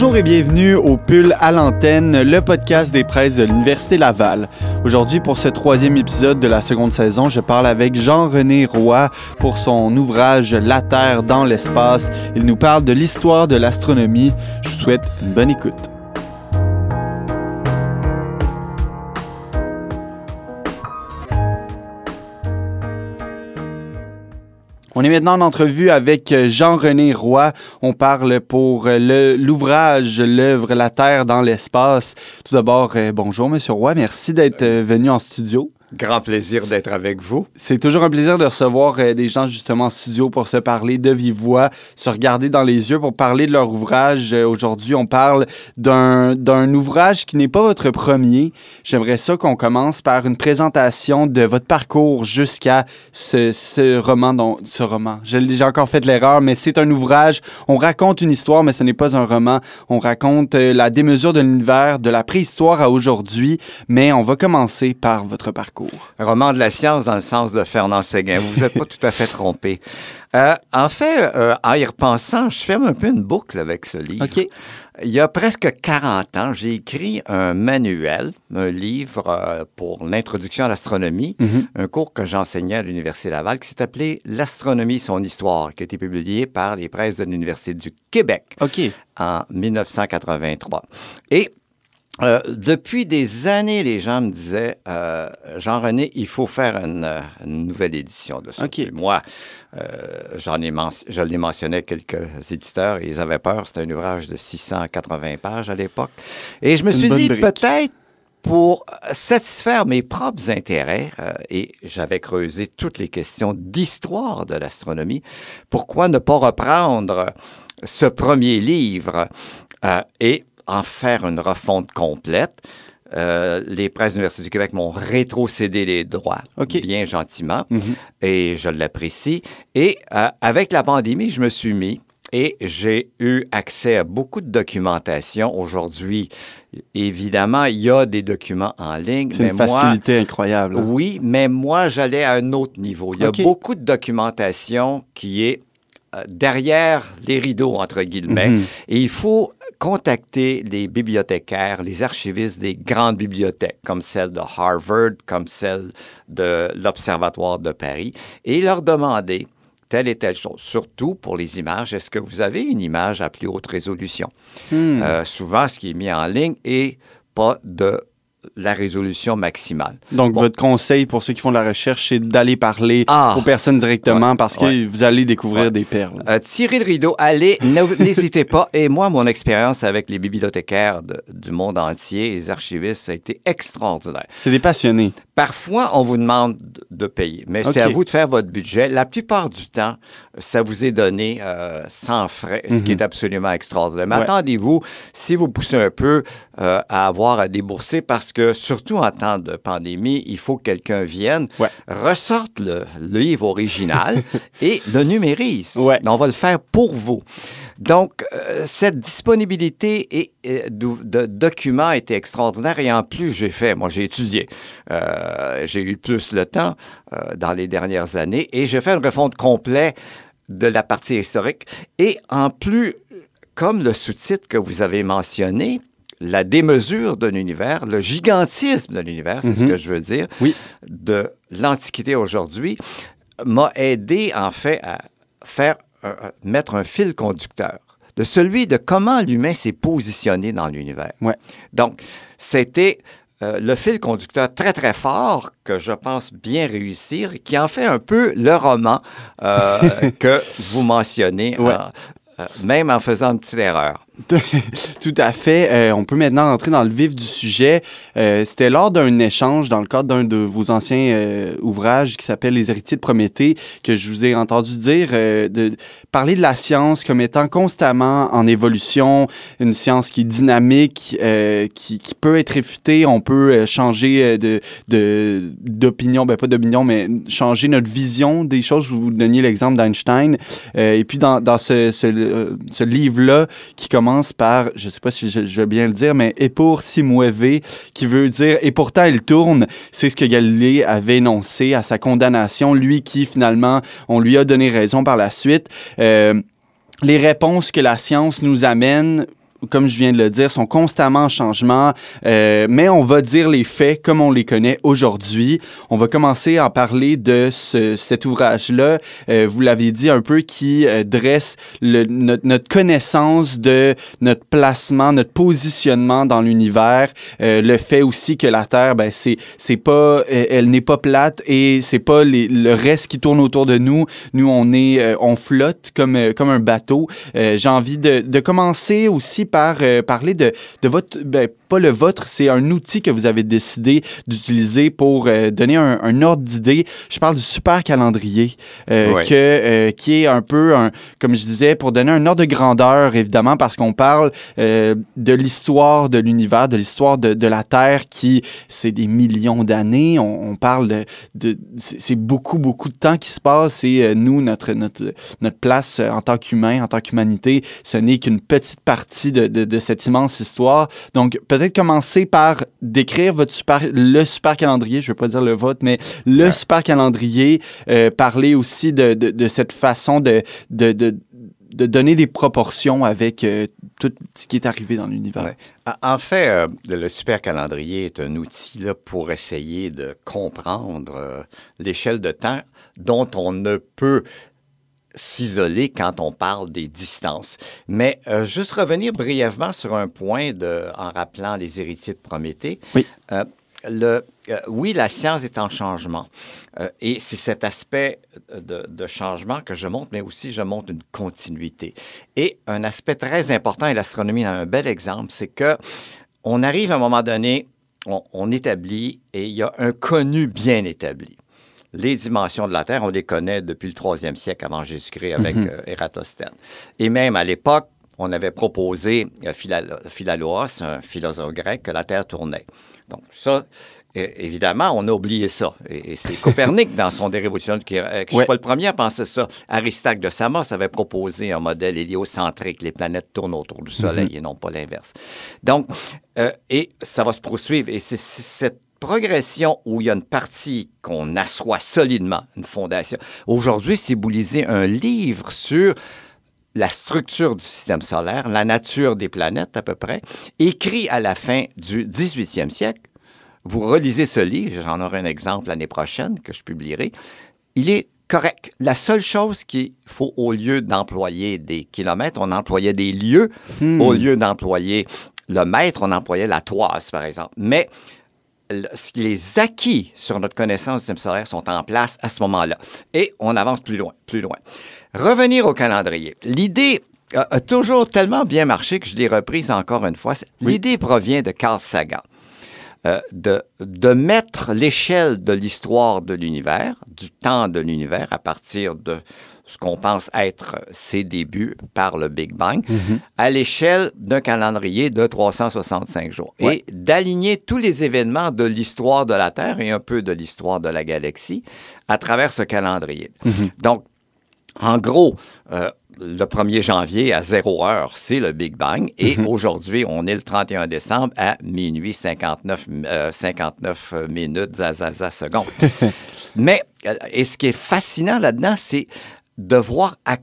Bonjour et bienvenue au Pull à l'antenne, le podcast des presses de l'Université Laval. Aujourd'hui, pour ce troisième épisode de la seconde saison, je parle avec Jean-René Roy pour son ouvrage La Terre dans l'espace. Il nous parle de l'histoire de l'astronomie. Je vous souhaite une bonne écoute. On est maintenant en entrevue avec euh, Jean-René Roy. On parle pour euh, l'ouvrage, l'œuvre La Terre dans l'espace. Tout d'abord, euh, bonjour, Monsieur Roy. Merci d'être venu en studio. Grand plaisir d'être avec vous. C'est toujours un plaisir de recevoir euh, des gens justement en studio pour se parler de vive voix, se regarder dans les yeux pour parler de leur ouvrage. Euh, aujourd'hui, on parle d'un ouvrage qui n'est pas votre premier. J'aimerais ça qu'on commence par une présentation de votre parcours jusqu'à ce, ce, roman. Dont, ce roman. J'ai encore fait l'erreur, mais c'est un ouvrage. On raconte une histoire, mais ce n'est pas un roman. On raconte euh, la démesure de l'univers, de la préhistoire à aujourd'hui. Mais on va commencer par votre parcours. Un roman de la science dans le sens de Fernand Séguin. Vous vous êtes pas tout à fait trompé. Euh, en fait, euh, en y repensant, je ferme un peu une boucle avec ce livre. Il y a presque 40 ans, j'ai écrit un manuel, un livre euh, pour l'introduction à l'astronomie, mhm. un cours que j'enseignais à l'Université Laval qui s'est appelé L'astronomie, son histoire, qui a été publié par les presses de l'Université du Québec en 1983. Et euh, depuis des années, les gens me disaient, euh, Jean-René, il faut faire une, nouvelle édition de ça. Moi, euh, j'en ai je l'ai mentionné quelques éditeurs et ils avaient peur. C'était un ouvrage de 680 pages à l'époque. Et je me suis dit, peut-être pour satisfaire mes propres intérêts, et j'avais creusé toutes les questions d'histoire de l'astronomie, pourquoi ne pas reprendre ce premier livre et en faire une refonte complète. Euh, les presses de l'Université du Québec m'ont rétrocédé les droits, bien gentiment, mhm. et je l'apprécie. Et euh, avec la pandémie, je me suis mis et j'ai eu accès à beaucoup de documentation. Aujourd'hui, évidemment, il y a des documents en ligne. C'est une facilité incroyable. Hein. Oui, mais moi, j'allais à un autre niveau. Il y a beaucoup de documentation qui est euh, derrière les rideaux, entre guillemets. Mhm. Et il faut contacter les bibliothécaires, les archivistes des grandes bibliothèques, comme celle de Harvard, comme celle de l'Observatoire de Paris, et leur demander telle et telle chose. Surtout pour les images, est-ce que vous avez une image à plus haute résolution? Hmm. Euh, souvent, ce qui est mis en ligne est pas de la résolution maximale. Donc, votre conseil pour ceux qui font de la recherche, c'est d'aller parler ah! aux personnes directement parce que vous allez découvrir des perles. Euh, tirez le rideau, allez, n'hésitez pas. Et moi, mon expérience avec les bibliothécaires du monde entier, les archivistes, ça a été extraordinaire. C'est des passionnés. Parfois, on vous demande de payer, mais c'est à vous de faire votre budget. La plupart du temps, ça vous est donné euh, sans frais, ce qui mhm. est absolument extraordinaire. Mais attendez-vous, si vous poussez un peu euh, à avoir à débourser parce que, surtout en temps de pandémie, il faut que quelqu'un vienne, ressorte le, livre original et le numérise. On va le faire pour vous. Donc, euh, cette disponibilité et, de, documents était extraordinaire et en plus, j'ai fait, moi j'ai étudié, euh, j'ai eu plus le temps euh, dans les dernières années et j'ai fait une refonte complète de la partie historique et en plus, comme le sous-titre que vous avez mentionné, la démesure de l'univers, le gigantisme de l'univers, c'est ce mhm. que je veux dire, de l'Antiquité aujourd'hui, m'a aidé en fait à faire mettre un fil conducteur de celui de comment l'humain s'est positionné dans l'univers. Donc, c'était euh, le fil conducteur très, très fort que je pense bien réussir et qui en fait un peu le roman euh, que vous mentionnez, euh, même en faisant une petite erreur. Tout à fait. Euh, on peut maintenant entrer dans le vif du sujet. Euh, c'était lors d'un échange dans le cadre d'un de vos anciens euh, ouvrages qui s'appelle Les héritiers de Prométhée que je vous ai entendu dire de parler de la science comme étant constamment en évolution, une science qui est dynamique, qui, qui, peut être réfutée. On peut changer de d'opinion, ben pas d'opinion, mais changer notre vision des choses. Je vous donniez l'exemple d'Einstein. et puis dans, dans ce, ce, ce livre-là qui commence par, je sais pas si je, vais bien le dire, mais et si qui veut dire et pourtant il tourne. C'est ce que Galilée avait énoncé à sa condamnation, lui qui finalement, on lui a donné raison par la suite. Euh, les réponses que la science nous amène comme je viens de le dire, sont constamment en changement, euh, mais on va dire les faits comme on les connaît aujourd'hui. On va commencer à parler de ce, cet ouvrage-là, euh, vous l'avez dit un peu, qui euh, dresse le, notre, notre, connaissance de notre placement, notre positionnement dans l'univers, euh, le fait aussi que la Terre, ben, c'est, c'est pas, elle n'est pas plate et c'est pas les, le reste qui tourne autour de nous. Nous, on est, on flotte comme, comme un bateau. J'ai envie de, de commencer aussi par euh, parler de, de votre, ben, pas le vôtre, c'est un outil que vous avez décidé d'utiliser pour euh, donner un, un ordre d'idée. Je parle du super calendrier, euh, que, qui est un peu, un, comme je disais, pour donner un ordre de grandeur, évidemment, parce qu'on parle de l'histoire de l'univers, de l'histoire de, de, la Terre, qui, c'est des millions d'années. On, on, parle de, de c'est beaucoup, beaucoup de temps qui se passe et nous, notre, notre, notre place en tant qu'humain, en tant qu'humanité, ce n'est qu'une petite partie de, de, de cette immense histoire. Donc, peut-être commencer par décrire votre super, le super calendrier, je ne vais pas dire le vôtre, mais le ouais. super calendrier, euh, parler aussi de, de, cette façon de, de, de, donner des proportions avec euh, tout ce qui est arrivé dans l'univers. Ouais. En fait, euh, le super calendrier est un outil là, pour essayer de comprendre l'échelle de temps dont on ne peut s'isoler quand on parle des distances. Mais euh, juste revenir brièvement sur un point de, en rappelant les héritiers de Prométhée. Oui. Euh, le, euh, oui, la science est en changement. Et c'est cet aspect de, de, changement que je montre, mais aussi je montre une continuité. Et un aspect très important, et l'astronomie a un bel exemple, c'est que on arrive à un moment donné, on, on établit, et il y a un connu bien établi les dimensions de la Terre, on les connaît depuis le troisième siècle avant Jésus-Christ avec mm -hmm. euh, Ératosthène. Et même à l'époque, on avait proposé euh, Philaloas, un philosophe grec, que la Terre tournait. Donc ça, évidemment, on a oublié ça. Et, c'est Copernic, dans son Révolution, qui ne ouais. suis pas le premier à penser ça. Aristote de Samos avait proposé un modèle héliocentrique. Les planètes tournent autour du Soleil mm -hmm. et non pas l'inverse. Donc, euh, et ça va se poursuivre. Et c'est cette progression où il y a une partie qu'on assoit solidement, une fondation. Aujourd'hui, si vous lisez un livre sur la structure du système solaire, la nature des planètes à peu près, écrit à la fin du 18e siècle, vous relisez ce livre, j'en aurai un exemple l'année prochaine que je publierai, il est correct. La seule chose qu'il faut, au lieu d'employer des kilomètres, on employait des lieux. Hmm. Au lieu d'employer le mètre, on employait la toise, par exemple. Mais les acquis sur notre connaissance du système solaire sont en place à ce moment-là. Et on avance plus loin, plus loin. Revenir au calendrier. L'idée a, a, toujours tellement bien marché que je l'ai reprise encore une fois. L'idée oui. provient de Carl Sagan. Euh, de, de mettre l'échelle de l'histoire de l'univers, du temps de l'univers, à partir de ce qu'on pense être ses débuts par le Big Bang, mm -hmm. à l'échelle d'un calendrier de 365 jours. Ouais. Et d'aligner tous les événements de l'histoire de la Terre et un peu de l'histoire de la galaxie à travers ce calendrier. Mm -hmm. Donc, en gros, euh, le 1er janvier à 0 heure, c'est le Big Bang. Et mm -hmm. aujourd'hui, on est le 31 décembre à minuit 59, euh, 59 minutes, zazaza secondes. Mais, euh, et ce qui est fascinant là-dedans, c'est de voir à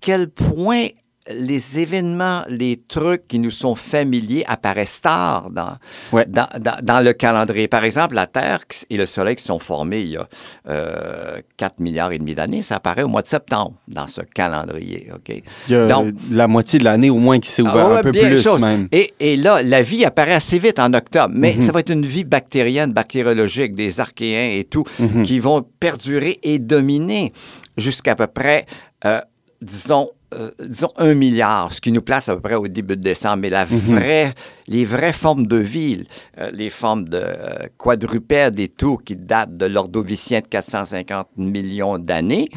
quel point les événements, les trucs qui nous sont familiers apparaissent tard dans, ouais. dans, dans, dans, le calendrier. Par exemple, la Terre et le Soleil qui sont formés il y a euh, 4 milliards et demi d'années, ça apparaît au mois de septembre dans ce calendrier. Okay? Il y a Donc, la moitié de l'année au moins qui s'est ouvert ah, un peu plus chose. même. Et, et, là, la vie apparaît assez vite en octobre, mais mm -hmm. ça va être une vie bactérienne, bactériologique, des archéens et tout, mm -hmm. qui vont perdurer et dominer jusqu'à peu près, euh, disons, euh, disons, un milliard, ce qui nous place à peu près au début de décembre. Mais la vraie, mm -hmm. les vraies formes de ville, euh, les formes de euh, quadrupèdes et tout, qui datent de l'ordovicien de 450 millions d'années,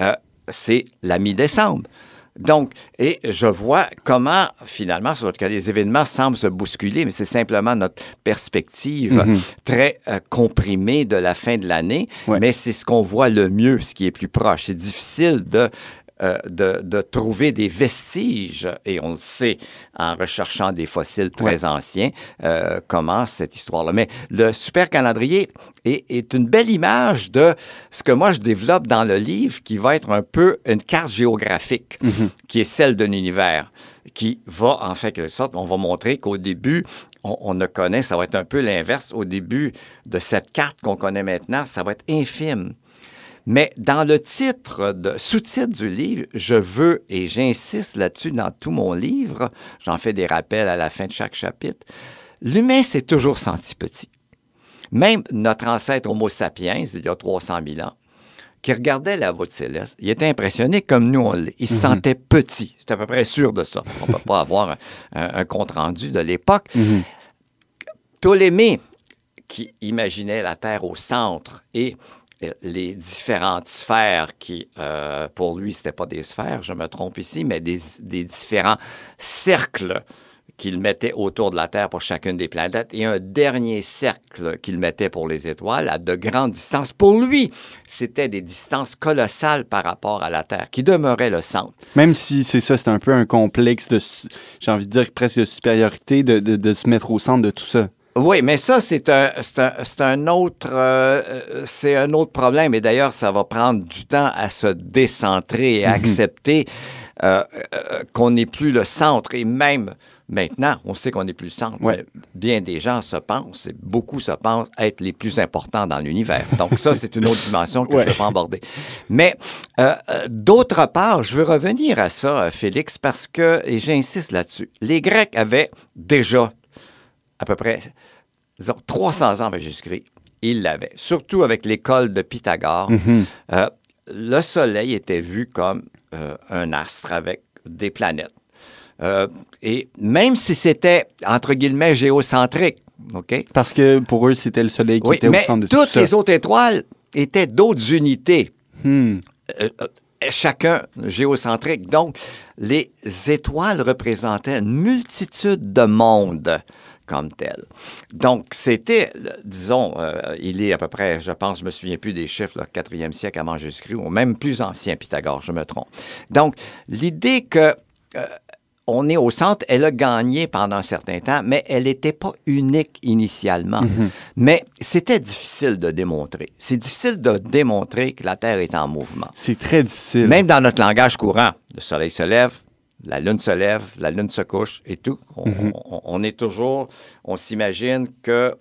euh, c'est la mi-décembre. Donc, et je vois comment, finalement, sur cas, les événements semblent se bousculer, mais c'est simplement notre perspective mm -hmm. très euh, comprimée de la fin de l'année. Ouais. Mais c'est ce qu'on voit le mieux, ce qui est plus proche. C'est difficile de euh, de, trouver des vestiges, et on le sait en recherchant des fossiles très anciens, euh, comment cette histoire-là. Mais le super calendrier est, une belle image de ce que moi je développe dans le livre, qui va être un peu une carte géographique, mm-hmm. qui est celle de l'univers qui va, en fait, quelque sorte, on va montrer qu'au début, on, ne connaît, ça va être un peu l'inverse. Au début de cette carte qu'on connaît maintenant, ça va être infime. Mais dans le titre, de, sous-titre du livre, je veux, et j'insiste là-dessus dans tout mon livre, j'en fais des rappels à la fin de chaque chapitre, l'humain s'est toujours senti petit. Même notre ancêtre Homo sapiens, il y a 300 000 ans, qui regardait la voûte céleste, il était impressionné comme nous on l'est. Il se mhm. sentait petit. C'est à peu près sûr de ça. On ne peut pas avoir un, compte-rendu de l'époque. Mhm. Ptolémée, qui imaginait la Terre au centre et les différentes sphères qui, euh, pour lui, ce pas des sphères, je me trompe ici, mais des, des différents cercles qu'il mettait autour de la Terre pour chacune des planètes et un dernier cercle qu'il mettait pour les étoiles à de grandes distances. Pour lui, c'était des distances colossales par rapport à la Terre, qui demeurait le centre. Même si c'est ça, c'est un peu un complexe de, j'ai envie de dire presque de supériorité, de, se mettre au centre de tout ça. Oui, mais ça, c'est un, un, un, autre, euh, euh, c'est un autre problème. Et d'ailleurs, ça va prendre du temps à se décentrer et à mhm. accepter euh, qu'on n'est plus le centre. Et même Maintenant, on sait qu'on n'est plus le centre. Bien des gens se pensent, et beaucoup se pensent être les plus importants dans l'univers. Donc ça, c'est une autre dimension que je ne vais pas aborder. Mais d'autre part, je veux revenir à ça, Félix, parce que, et j'insiste là-dessus, les Grecs avaient déjà à peu près disons, 300 ans avant Jésus-Christ. Ils l'avaient, surtout avec l'école de Pythagore. Mm-hmm. Euh, le Soleil était vu comme un astre avec des planètes. Euh, et même si c'était, entre guillemets, géocentrique, OK? Parce que pour eux, c'était le Soleil qui était au centre de tout ça. toutes les autres étoiles étaient d'autres unités. Hmm. Euh, euh, chacun géocentrique. Donc, les étoiles représentaient une multitude de mondes comme tels. Donc, c'était, disons, il est à peu près, je pense, je me souviens plus des chiffres, le 4e siècle avant Jésus-Christ, ou même plus ancien, Pythagore, je me trompe. Donc, l'idée que on est au centre, elle a gagné pendant un certain temps, mais elle n'était pas unique initialement. Mhm. Mais c'était difficile de démontrer. C'est difficile de démontrer que la Terre est en mouvement. C'est très difficile. Même dans notre langage courant, le Soleil se lève, la Lune se lève, la Lune se couche et tout. on mhm. est toujours, on s'imagine que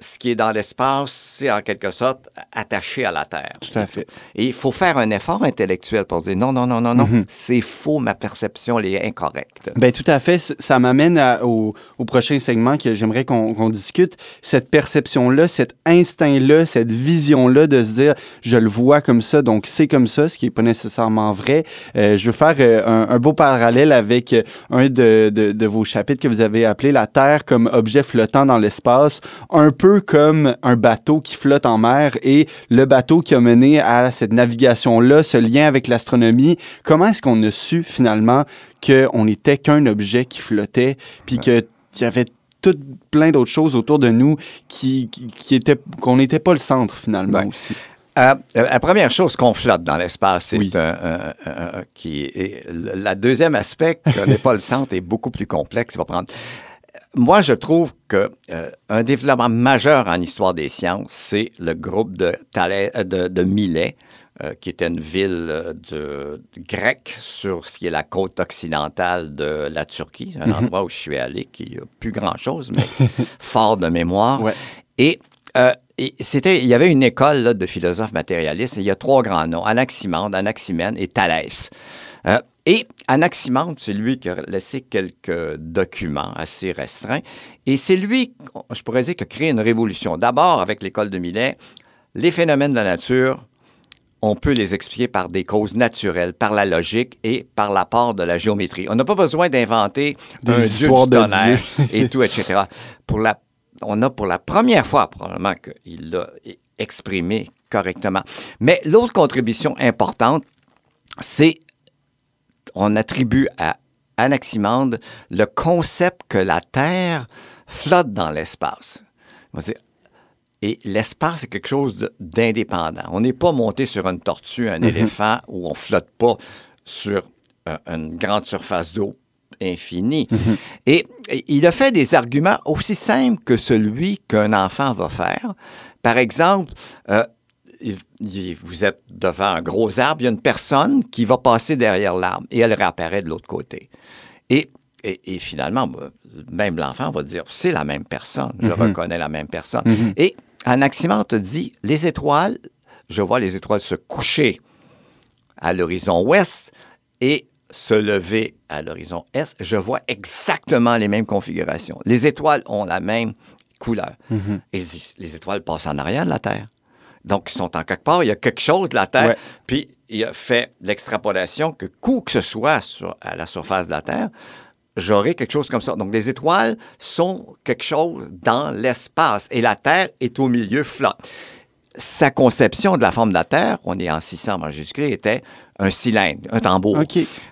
ce qui est dans l'espace, c'est en quelque sorte attaché à la Terre. Tout à fait. Et il faut faire un effort intellectuel pour dire non, non, non, non, non, mhm. c'est faux, ma perception elle est incorrecte. Bien, tout à fait. Ça m'amène au, prochain segment que j'aimerais qu'on discute. Cette perception-là, cet instinct-là, cette vision-là de se dire je le vois comme ça, donc c'est comme ça, ce qui n'est pas nécessairement vrai. Euh, je veux faire euh, un, beau parallèle avec euh, un de, de, de vos chapitres que vous avez appelé La Terre comme objet flottant dans l'espace. Un peu comme un bateau qui flotte en mer et le bateau qui a mené à cette navigation-là, ce lien avec l'astronomie. Comment est-ce qu'on a su finalement qu'on n'était qu'un objet qui flottait, puis qu'il y avait tout plein d'autres choses autour de nous qui, qui, étaient qu'on n'était pas le centre finalement aussi? Euh, la première chose qu'on flotte dans l'espace, c'est qui est, la deuxième aspect qu'on n'est pas le centre est beaucoup plus complexe. Il va prendre moi, je trouve que euh, un développement majeur en histoire des sciences, c'est le groupe de, euh, de, de Milet, euh, qui était une ville de, grecque sur ce qui est la côte occidentale de la Turquie, un mhm. endroit où je suis allé, qui n'a plus grand-chose, mais fort de mémoire. Et c'était, il y avait une école de philosophes matérialistes. Et il y a trois grands noms Anaximandre, Anaximène et Thalès. Et Anaximandre, c'est lui qui a laissé quelques documents assez restreints. Et c'est lui, je pourrais dire, qui a créé une révolution. D'abord, avec l'école de Millet, les phénomènes de la nature, on peut les expliquer par des causes naturelles, par la logique et par l'apport de la géométrie. On n'a pas besoin d'inventer un dieu du tonnerre et tout, etc. Pour la, on a pour la première fois probablement qu'il l'a exprimé correctement. Mais l'autre contribution importante, c'est on attribue à Anaximandre le concept que la Terre flotte dans l'espace. Et l'espace, c'est quelque chose d'indépendant. On n'est pas monté sur une tortue, un mhm. éléphant, où on flotte pas sur une grande surface d'eau infinie. Mhm. Et, il a fait des arguments aussi simples que celui qu'un enfant va faire. Par exemple, vous êtes devant un gros arbre, il y a une personne qui va passer derrière l'arbre et elle réapparaît de l'autre côté. Et, et, finalement, même l'enfant va dire, c'est la même personne, je mhm. reconnais la même personne. Mhm. Et Anaximandre te dit, les étoiles, je vois les étoiles se coucher à l'horizon ouest et se lever à l'horizon est, je vois exactement les mêmes configurations. Les étoiles ont la même couleur. Mhm. Et les étoiles passent en arrière de la Terre. Donc, ils sont en quelque part, il y a quelque chose de la Terre, puis il a fait l'extrapolation que, coup que ce soit sur, à la surface de la Terre, j'aurai quelque chose comme ça. Donc, les étoiles sont quelque chose dans l'espace et la Terre est au milieu flotte. Sa conception de la forme de la Terre, on est en 600 avant Jésus-Christ, était un cylindre, un tambour.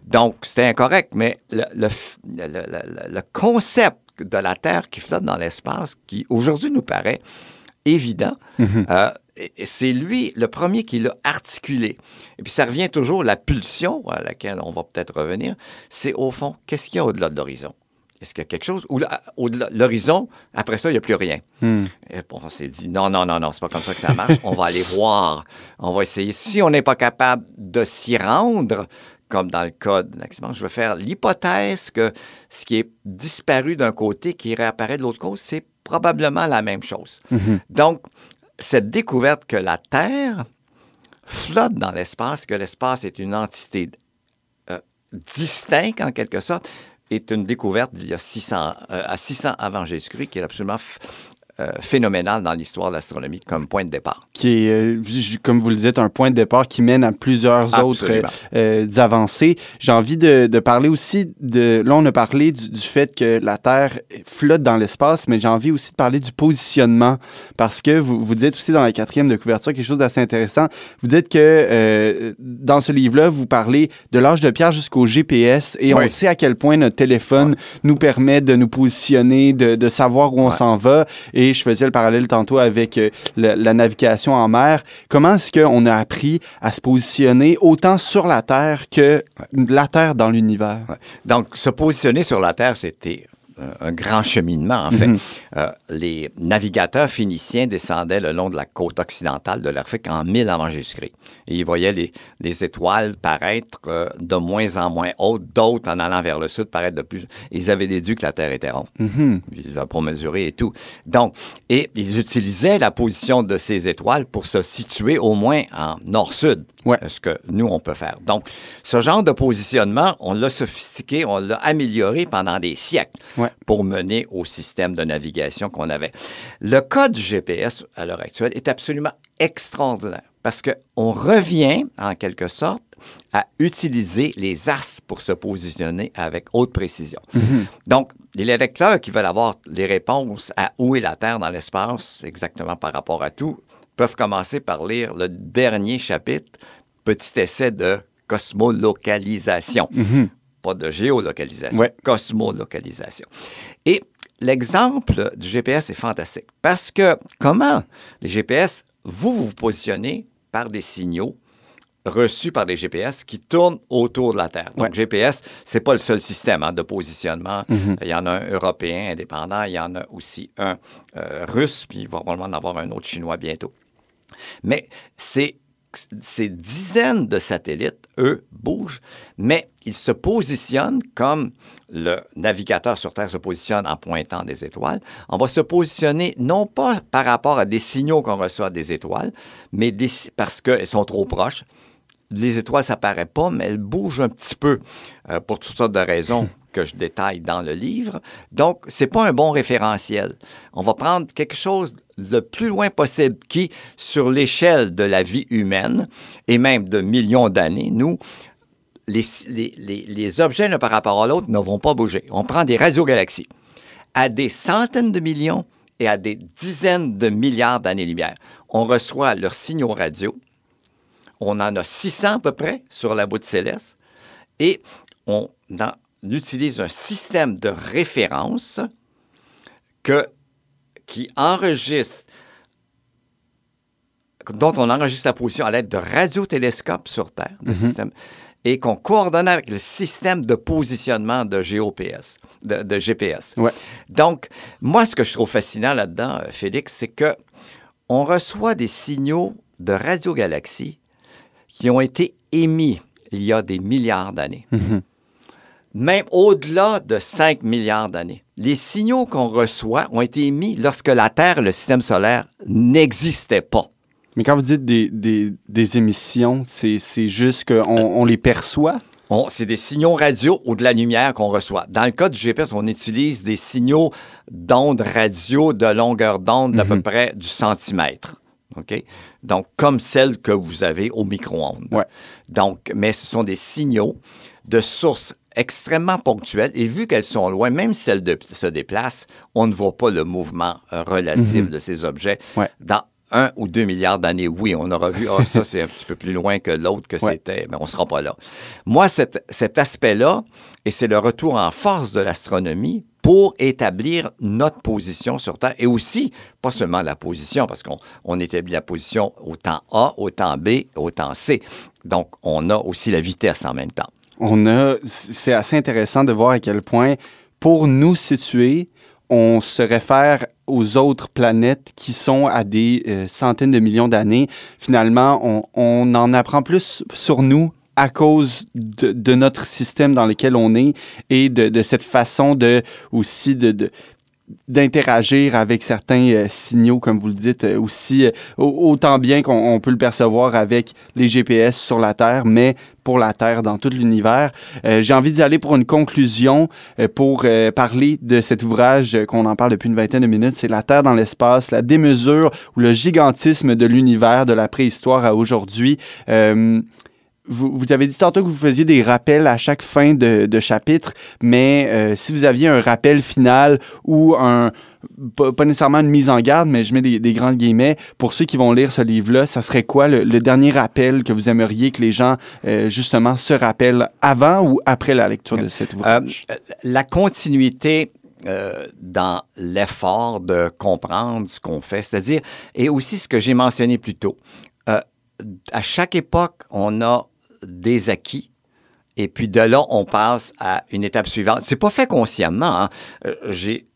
Donc, c'était incorrect, mais le, le, concept de la Terre qui flotte dans l'espace, qui aujourd'hui nous paraît évident, mm-hmm. euh, c'est lui le premier qui l'a articulé. Et puis ça revient toujours, la pulsion à laquelle on va peut-être revenir, c'est au fond, qu'est-ce qu'il y a au-delà de l'horizon? Est-ce qu'il y a quelque chose? Ou au-delà de l'horizon, après ça, il n'y a plus rien. Hmm. Et on s'est dit, non, non, non, non, c'est pas comme ça que ça marche. on va aller voir. On va essayer. Si on n'est pas capable de s'y rendre, comme dans le cas de l'accident, je vais faire l'hypothèse que ce qui est disparu d'un côté, qui réapparaît de l'autre côté, c'est probablement la même chose. Mm-hmm. Donc, cette découverte que la Terre flotte dans l'espace, que l'espace est une entité euh, distincte en quelque sorte, est une découverte d'il y a 600, euh, à 600 avant Jésus-Christ qui est absolument euh, phénoménal dans l'histoire de l'astronomie comme point de départ. Qui est, euh, comme vous le dites, un point de départ qui mène à plusieurs autres euh, avancées. J'ai envie de, de, parler aussi de... Là, on a parlé du, du fait que la Terre flotte dans l'espace, mais j'ai envie aussi de parler du positionnement parce que vous, vous dites aussi dans la quatrième de couverture quelque chose d'assez intéressant. Vous dites que dans ce livre-là, vous parlez de l'âge de pierre jusqu'au GPS et on sait à quel point notre téléphone nous permet de nous positionner, de, de savoir où on s'en va. Et je faisais le parallèle tantôt avec euh, la, navigation en mer. Comment est-ce qu'on a appris à se positionner autant sur la Terre que la Terre dans l'univers? Donc, se positionner sur la Terre, c'était un grand cheminement, en fait. Mhm. Euh, les navigateurs phéniciens descendaient le long de la côte occidentale de l'Afrique en 1000 avant Jésus-Christ. Et ils voyaient les, les étoiles paraître euh, de moins en moins hautes, d'autres en allant vers le sud paraître de plus. Ils avaient déduit que la Terre était ronde. Mm Ils avaient pour mesurer et tout. Donc, et ils utilisaient la position de ces étoiles pour se situer au moins en nord-sud. Ouais. Ce que nous, on peut faire. Donc, ce genre de positionnement, on l'a sophistiqué, on l'a amélioré pendant des siècles pour mener au système de navigation qu'on avait. Le code du GPS, à l'heure actuelle, est absolument extraordinaire parce qu'on revient, en quelque sorte, à utiliser les as pour se positionner avec haute précision. Mm-hmm. Donc, les lecteurs qui veulent avoir les réponses à où est la Terre dans l'espace, exactement par rapport à tout, peuvent commencer par lire le dernier chapitre, petit essai de cosmolocalisation. Mm-hmm pas de géolocalisation, cosmolocalisation. Et l'exemple du GPS est fantastique parce que comment les GPS, vous vous positionnez par des signaux reçus par des GPS qui tournent autour de la Terre. Donc, GPS, c'est pas le seul système hein, de positionnement. Mm-hmm. Il y en a un européen indépendant, il y en a aussi un euh, russe, puis il va probablement en avoir un autre chinois bientôt. Mais c'est ces dizaines de satellites, eux, bougent, mais ils se positionnent comme le navigateur sur Terre se positionne en pointant des étoiles. On va se positionner non pas par rapport à des signaux qu'on reçoit des étoiles, mais parce qu'elles sont trop proches. Les étoiles, ça paraît pas, mais elles bougent un petit peu euh, pour toutes sortes de raisons que je détaille dans le livre. Donc, c'est pas un bon référentiel. On va prendre quelque chose le plus loin possible qui, sur l'échelle de la vie humaine et même de millions d'années, nous, les, objets l'un par rapport à l'autre ne vont pas bouger. On prend des radiogalaxies à des centaines de millions et à des dizaines de milliards d'années-lumière. On reçoit leurs signaux radio. On en a 600 à peu près sur la bout de céleste. Et on, utilise un système de référence que, qui enregistre, dont on enregistre la position à l'aide de radiotélescopes sur Terre, mhm. système, et qu'on coordonnait avec le système de positionnement de GOPS, de, GPS. Donc, moi, ce que je trouve fascinant là-dedans, euh, Félix, c'est que on reçoit des signaux de radiogalaxies qui ont été émis il y a des milliards d'années. Mhm. Même au-delà de 5 milliards d'années. Les signaux qu'on reçoit ont été émis lorsque la Terre le système solaire n'existaient pas. Mais quand vous dites des, des, émissions, c'est juste qu'on on les perçoit? C'est des signaux radio ou de la lumière qu'on reçoit. Dans le cas du GPS, on utilise des signaux d'ondes radio de longueur d'onde d'à peu mhm. près du centimètre. OK? Donc, comme celle que vous avez au micro-ondes. Donc, mais ce sont des signaux de sources extrêmement ponctuelles et vu qu'elles sont loin, même si elles se déplacent, on ne voit pas le mouvement euh, relatif mhm. de ces objets dans un ou deux milliards d'années, oui, on aura vu, ah, ça, c'est un petit peu plus loin que l'autre que c'était, mais on ne sera pas là. Moi, cet, cet aspect-là, et c'est le retour en force de l'astronomie pour établir notre position sur Terre, et aussi, pas seulement la position, parce qu'on on établit la position au temps A, au temps B, au temps C. Donc, on a aussi la vitesse en même temps. On a, c'est assez intéressant de voir à quel point, pour nous situer, on se réfère aux autres planètes qui sont à des euh, centaines de millions d'années. Finalement, on, en apprend plus sur nous à cause de, notre système dans lequel on est et de, cette façon de aussi de, d'interagir avec certains euh, signaux, comme vous le dites, euh, aussi autant bien qu'on peut le percevoir avec les GPS sur la Terre, mais pour la Terre dans tout l'univers. Euh, j'ai envie d'y aller pour une conclusion, euh, pour euh, parler de cet ouvrage qu'on en parle depuis une vingtaine de minutes. C'est La Terre dans l'espace, la démesure ou le gigantisme de l'univers de la préhistoire à aujourd'hui. Vous, vous, avez dit tantôt que vous faisiez des rappels à chaque fin de, de chapitre, mais si vous aviez un rappel final ou un, pas, nécessairement une mise en garde, mais je mets des, grandes guillemets. Pour ceux qui vont lire ce livre-là, ça serait quoi le, dernier rappel que vous aimeriez que les gens, euh, justement, se rappellent avant ou après la lecture de cet ouvrage? Euh, la continuité euh, dans l'effort de comprendre ce qu'on fait, c'est-à-dire, et aussi ce que j'ai mentionné plus tôt. à chaque époque, on a des acquis, et puis de là, on passe à une étape suivante. C'est pas fait consciemment. Hein. J'ai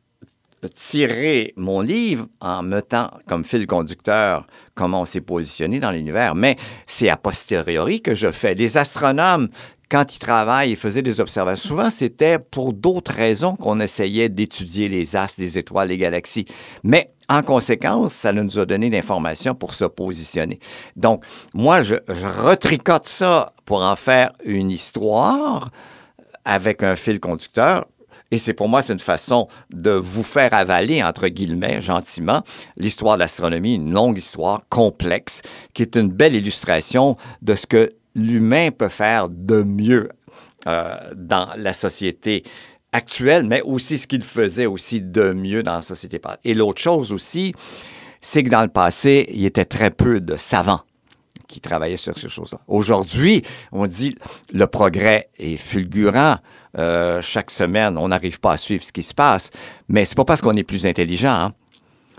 tirer mon livre en mettant comme fil conducteur comment on s'est positionné dans l'univers, mais c'est a posteriori que je fais. Les astronomes, quand ils travaillent, ils faisaient des observations. Souvent, c'était pour d'autres raisons qu'on essayait d'étudier les astres, les étoiles, les galaxies. Mais en conséquence, ça nous a donné l'information pour se positionner. Donc, moi, je, je retricote ça pour en faire une histoire avec un fil conducteur et c'est pour moi, c'est une façon de vous faire avaler, entre guillemets, gentiment, l'histoire de l'astronomie, une longue histoire complexe, qui est une belle illustration de ce que l'humain peut faire de mieux euh, dans la société actuelle, mais aussi ce qu'il faisait aussi de mieux dans la société. Et l'autre chose aussi, c'est que dans le passé, il y était très peu de savants qui travaillaient sur ces choses-là. Aujourd'hui, on dit le progrès est fulgurant. Euh, chaque semaine, on n'arrive pas à suivre ce qui se passe. Mais c'est pas parce qu'on est plus intelligent. Hein.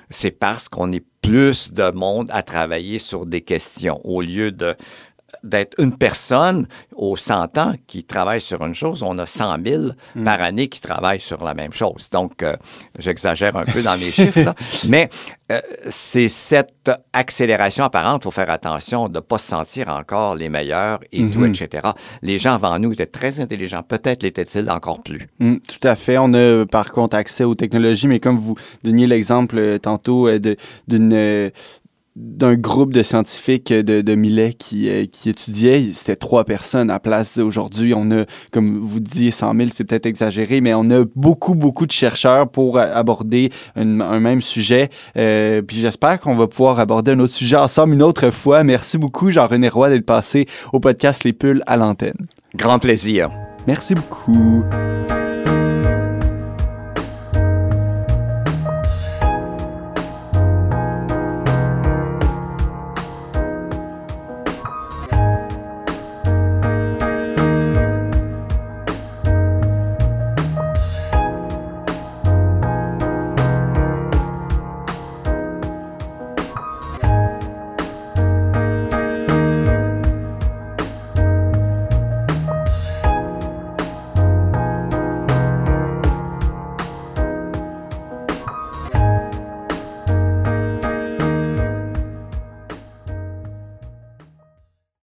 C'est parce qu'on est plus de monde à travailler sur des questions au lieu de d'être une personne aux 100 ans qui travaille sur une chose, on a 100 000 hmm. par année qui travaillent sur la même chose. Donc, euh, j'exagère un peu dans mes chiffres, mais euh, c'est cette accélération apparente. Il faut faire attention de ne pas se sentir encore les meilleurs et tout, mhm. etc. Les gens avant nous étaient très intelligents. Peut-être l'étaient-ils encore plus. Hmm, tout à fait. On a par contre accès aux technologies, mais comme vous donniez l'exemple euh, tantôt d'une d'un groupe de scientifiques de, de Millet qui, euh, qui étudiait. C'était trois personnes à place. Aujourd'hui, on a, comme vous disiez, 100 000, c'est peut-être exagéré, mais on a beaucoup, beaucoup de chercheurs pour aborder un, même sujet. Euh, puis j'espère qu'on va pouvoir aborder un autre sujet ensemble une autre fois. Merci beaucoup, Jean-René Roy, d'être passé au podcast Les Pulls à l'antenne. Grand plaisir. Merci beaucoup.